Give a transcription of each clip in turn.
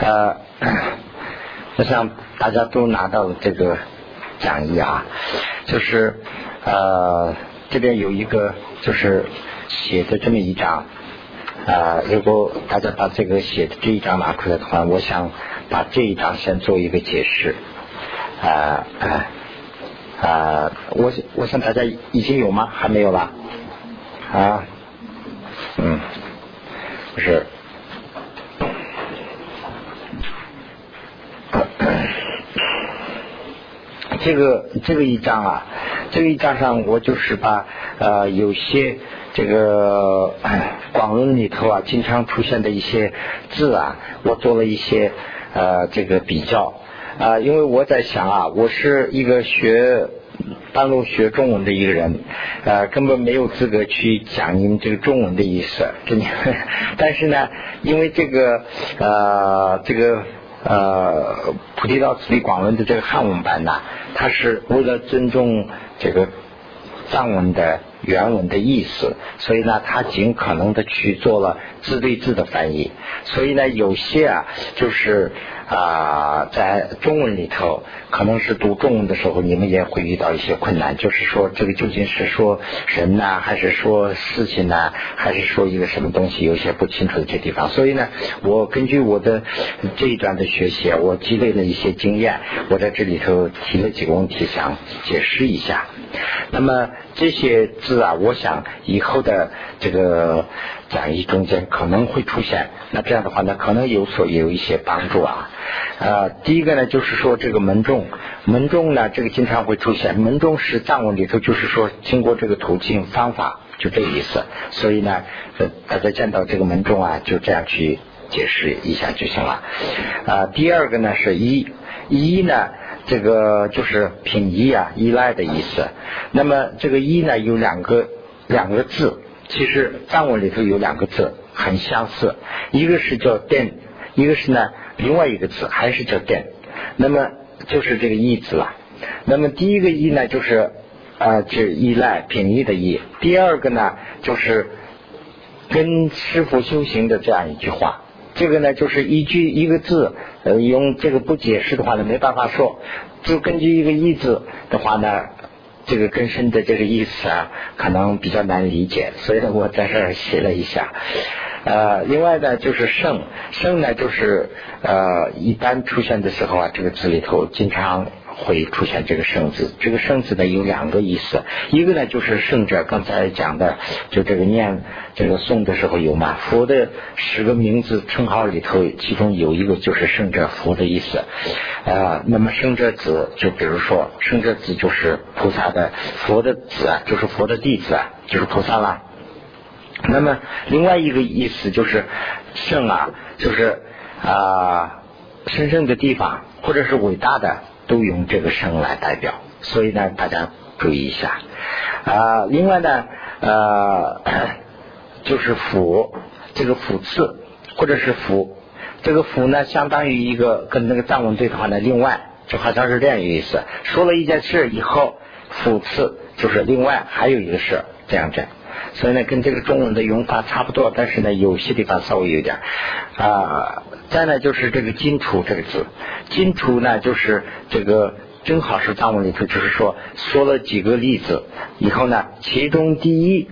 呃，我想大家都拿到了这个讲义啊，就是呃这边有一个就是写的这么一张啊，如果大家把这个写的这一张拿出来的话，我想把这一张先做一个解释啊啊，我我想大家已经有吗？还没有吧？啊，嗯，不是。这个这个一章啊，这个一章上我就是把呃有些这个广论里头啊经常出现的一些字啊，我做了一些呃这个比较啊，因为我在想啊，我是一个学半路学中文的一个人，呃根本没有资格去讲你们这个中文的意思，但是呢，因为这个呃这个。呃，菩提道次第广论的这个汉文版呢，它是为了尊重这个藏文的原文的意思，所以呢，他尽可能的去做了字对字的翻译。所以呢，有些啊，就是。啊，在中文里头，可能是读中文的时候，你们也会遇到一些困难，就是说这个究竟是说人呢，还是说事情呢，还是说一个什么东西，有些不清楚的这地方。所以呢，我根据我的这一段的学习，我积累了一些经验，我在这里头提了几个问题，想解释一下。那么这些字啊，我想以后的这个讲义中间可能会出现，那这样的话呢，可能有所有一些帮助啊。呃，第一个呢，就是说这个门众，门众呢，这个经常会出现。门众是藏文里头，就是说经过这个途径方法，就这个意思。所以呢，大家见到这个门众啊，就这样去解释一下就行了。啊，第二个呢是一一呢，这个就是品依啊，依赖的意思。那么这个依呢，有两个两个字，其实藏文里头有两个字很相似，一个是叫电，一个是呢。另外一个字还是叫电，那么就是这个依字了。那么第一个依呢，就是啊，指依赖品依的依；第二个呢，就是跟师傅修行的这样一句话。这个呢，就是一句一个字，呃，用这个不解释的话呢，没办法说。就根据一个意字的话呢，这个根深的这个意思啊，可能比较难理解。所以呢，我在这儿写了一下。呃，另外呢，就是圣圣呢，就是呃，一般出现的时候啊，这个字里头经常会出现这个圣字。这个圣字呢有两个意思，一个呢就是圣者，刚才讲的，就这个念这个诵的时候有嘛，佛的十个名字称号里头，其中有一个就是圣者佛的意思。啊，那么圣者子，就比如说圣者子就是菩萨的佛的子啊，就是佛的弟子啊，就是菩萨啦。那么另外一个意思就是圣啊，就是啊神圣的地方或者是伟大的，都用这个声来代表。所以呢，大家注意一下啊。另外呢，呃，就是辅，这个辅次或者是福，这个福呢，相当于一个跟那个藏文对的话呢，另外就好像是这样一个意思。说了一件事以后，辅次就是另外还有一个事，这样这样。所以呢，跟这个中文的用法差不多，但是呢，有些地方稍微有点啊。再呢，就是这个“金楚”这个字，“金楚”呢，就是这个正好是藏文里头，就是说说了几个例子以后呢，其中第一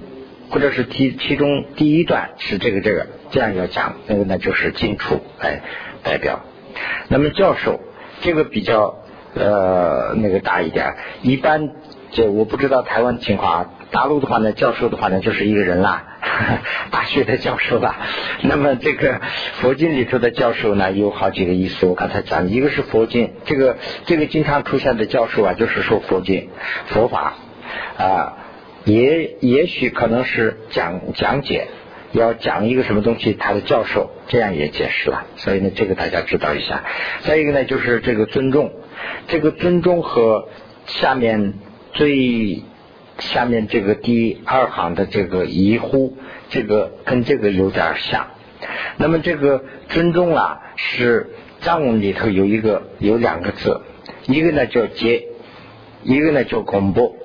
或者是其其中第一段是这个这个这样要讲，那个呢就是“金楚”来代表。那么教授这个比较呃那个大一点，一般这我不知道台湾情况啊。大陆的话呢，教授的话呢，就是一个人啦，大学的教授吧。那么这个佛经里头的教授呢，有好几个意思。我刚才讲，一个是佛经，这个这个经常出现的教授啊，就是说佛经、佛法啊，也也许可能是讲讲解，要讲一个什么东西，他的教授这样也解释了。所以呢，这个大家知道一下。再一个呢，就是这个尊重，这个尊重和下面最。下面这个第二行的这个疑乎，这个跟这个有点像。那么这个尊重啊，是藏文里头有一个有两个字，一个呢叫接，一个呢叫恐怖。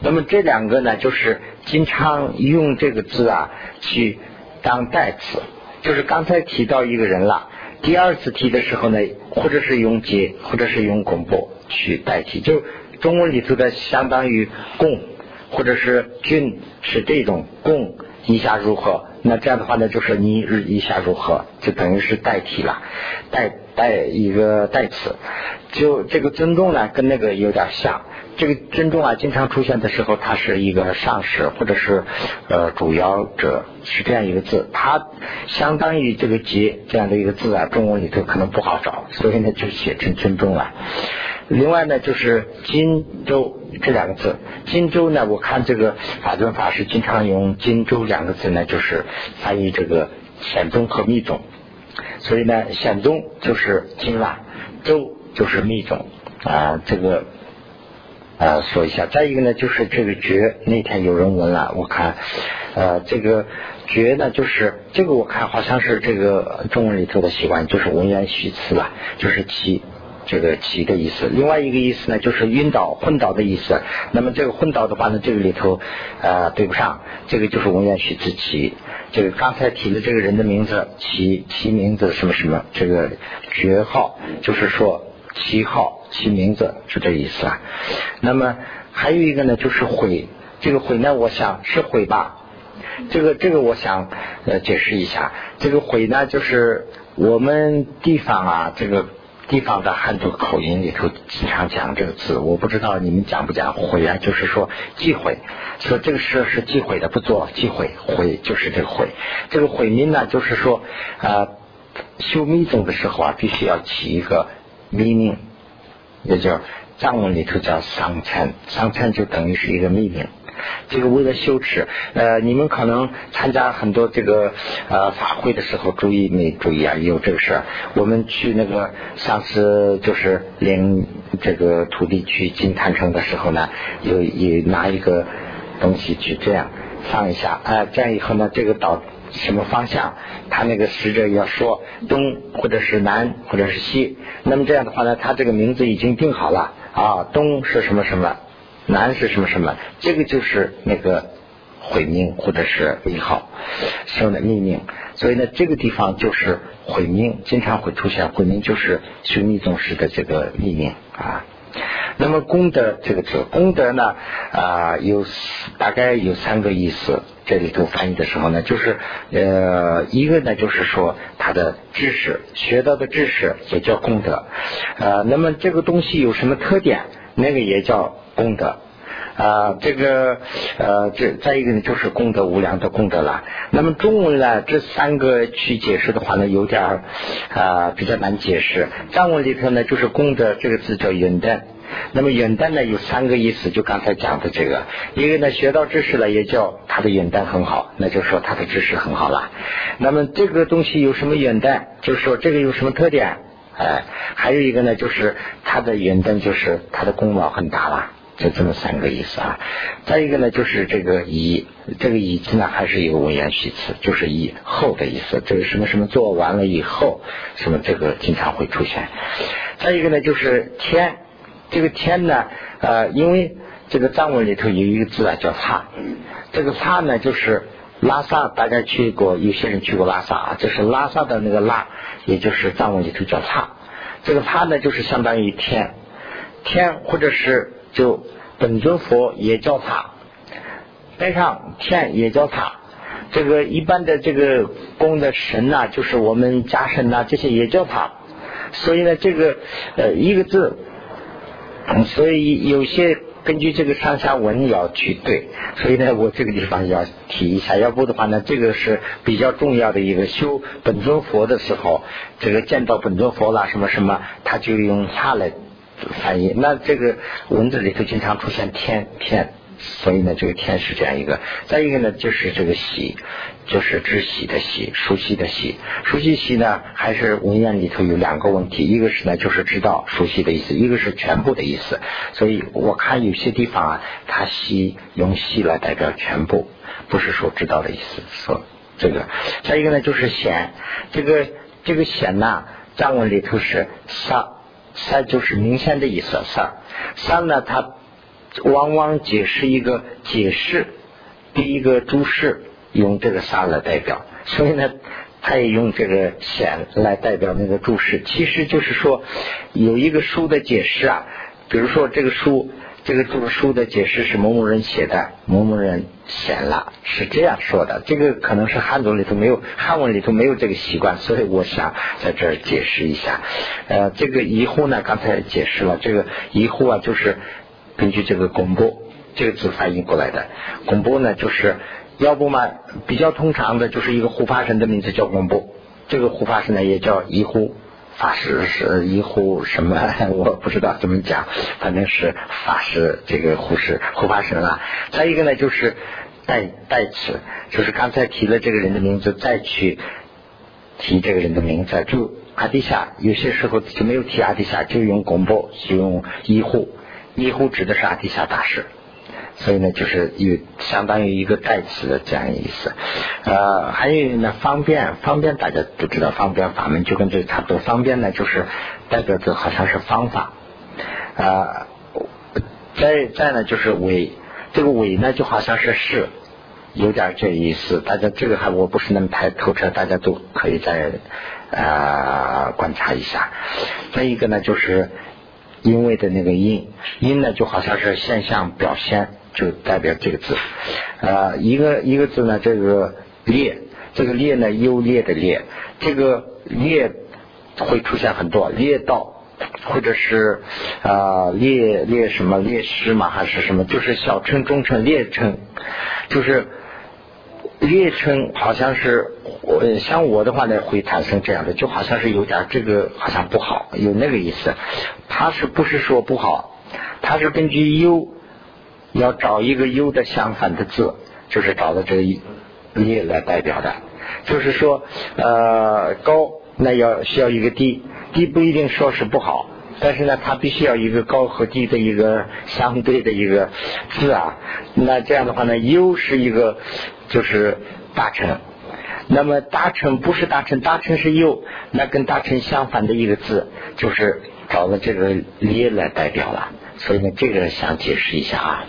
那么这两个呢，就是经常用这个字啊去当代词，就是刚才提到一个人了，第二次提的时候呢，或者是用结，或者是用弓步去代替，就中文里头的相当于弓，或者是君是这种共一下如何？那这样的话呢，就是你日一下如何？就等于是代替了，代代一个代词。就这个尊重呢，跟那个有点像。这个尊重啊，经常出现的时候，它是一个上士或者是呃主要者，是这样一个字。它相当于这个节这样的一个字啊，中文里头可能不好找，所以呢就写成尊重了。另外呢，就是荆州这两个字，荆州呢，我看这个法尊法师经常用荆州两个字呢，就是翻译这个显宗和密宗。所以呢，显宗就是经乱，州就是密宗啊，这个。呃，说一下，再一个呢，就是这个觉，那天有人问了，我看，呃，这个觉呢，就是这个我看好像是这个中文里头的习惯，就是文言虚词了，就是其这个其的意思。另外一个意思呢，就是晕倒、昏倒的意思。那么这个昏倒的话呢，这个里头呃对不上，这个就是文言虚词其。这个刚才提的这个人的名字，其其名字什么什么，这个爵号，就是说。旗号其名字是这意思啊。那么还有一个呢，就是悔。这个悔呢，我想是悔吧。这个这个，我想呃解释一下。这个悔呢，就是我们地方啊，这个地方的汉族口音里头经常讲这个字。我不知道你们讲不讲悔啊？就是说忌讳，说这个事是忌讳的，不做忌讳。悔就是这个悔。这个悔名呢，就是说啊，修密宗的时候啊，必须要起一个。秘命，也叫藏文里头叫桑参，桑参就等于是一个秘命。这个为了羞耻，呃，你们可能参加很多这个呃法会的时候，注意没注意啊？有这个事儿。我们去那个上次就是领这个土地去金坛城的时候呢，有有拿一个东西去这样放一下，啊，这样以后呢，这个导。什么方向？他那个使者要说东，或者是南，或者是西。那么这样的话呢，他这个名字已经定好了啊，东是什么什么，南是什么什么，这个就是那个毁命或者是一号生的命命。所以呢，这个地方就是毁命，经常会出现毁命，就是修密宗师的这个命命啊。那么功德这个字，功德呢啊有大概有三个意思。这里头翻译的时候呢，就是呃一个呢就是说他的知识学到的知识也叫功德，呃那么这个东西有什么特点，那个也叫功德啊这个呃这再一个呢就是功德无量的功德了。那么中文呢这三个去解释的话呢有点啊比较难解释。藏文里头呢就是功德这个字叫云的。那么元旦呢有三个意思，就刚才讲的这个，一个呢学到知识了，也叫他的元旦很好，那就说他的知识很好了。那么这个东西有什么元旦？就是说这个有什么特点？哎，还有一个呢，就是他的元旦就是他的功劳很大了，就这么三个意思啊。再一个呢，就是这个以这个以字呢还是一个文言虚词，就是以后的意思，这个什么什么做完了以后，什么这个经常会出现。再一个呢，就是天。这个天呢，呃，因为这个藏文里头有一个字啊，叫刹。这个刹呢，就是拉萨，大家去过，有些人去过拉萨啊，就是拉萨的那个拉，也就是藏文里头叫刹。这个刹呢，就是相当于天，天或者是就本尊佛也叫刹，带上天也叫刹。这个一般的这个供的神呐，就是我们家神呐，这些也叫他。所以呢，这个呃一个字。所以有些根据这个上下文要去对，所以呢，我这个地方要提一下，要不的话呢，这个是比较重要的一个修本尊佛的时候，这个见到本尊佛啦什么什么，他就用它来翻译。那这个文字里头经常出现天天。所以呢，这个天是这样一个。再一个呢，就是这个喜，就是知喜的喜，熟悉的喜。熟悉喜呢，还是文言里头有两个问题，一个是呢，就是知道熟悉的意思，一个是全部的意思。所以我看有些地方啊，它喜用喜来代表全部，不是说知道的意思。说这个。再一个呢，就是显，这个这个显呢，藏文里头是杀，三就是明显的意思。三，三呢，它。往往解释一个解释，第一个注释用这个“三”来代表，所以呢，他也用这个显来代表那个注释，其实就是说有一个书的解释啊，比如说这个书。这个注书的解释是某某人写的，某某人写了，是这样说的。这个可能是汉族里头没有，汉文里头没有这个习惯，所以我想在这儿解释一下。呃，这个疑惑呢，刚才解释了，这个疑惑啊，就是根据这个公布这个字翻译过来的。公布呢，就是要不嘛，比较通常的就是一个护法神的名字叫公布，这个护法神呢也叫疑惑。法师是一护什么？我不知道怎么讲，反正是法师这个护士护法神啊。再一个呢，就是代代词，就是刚才提了这个人的名字，再去提这个人的名字。就阿迪夏，有些时候就没有提阿迪夏，就用公布，就用医护。医护指的是阿迪夏大师。所以呢，就是有相当于一个代词的这样意思，呃，还有呢，方便，方便大家都知道，方便法门就跟这差不多。方便呢，就是代表着好像是方法，啊，再再呢就是伪，这个伪呢就好像是是，有点这意思。大家这个还我不是那么太透彻，大家都可以再呃观察一下。再一个呢就是因为的那个因，因呢就好像是现象表现。就代表这个字，啊，一个一个字呢，这个劣，这个劣呢优劣的劣，这个劣会出现很多劣道，或者是啊劣劣什么劣势嘛，还是什么，就是小称、中称、劣称，就是劣称，好像是我像我的话呢，会产生这样的，就好像是有点这个好像不好，有那个意思，它是不是说不好？它是根据优。要找一个优的相反的字，就是找的这个劣来代表的。就是说，呃，高那要需要一个低，低不一定说是不好，但是呢，它必须要一个高和低的一个相对的一个字啊。那这样的话呢，优是一个就是大臣，那么大臣不是大臣，大臣是优，那跟大臣相反的一个字，就是找了这个劣来代表了。所以呢，这个想解释一下啊。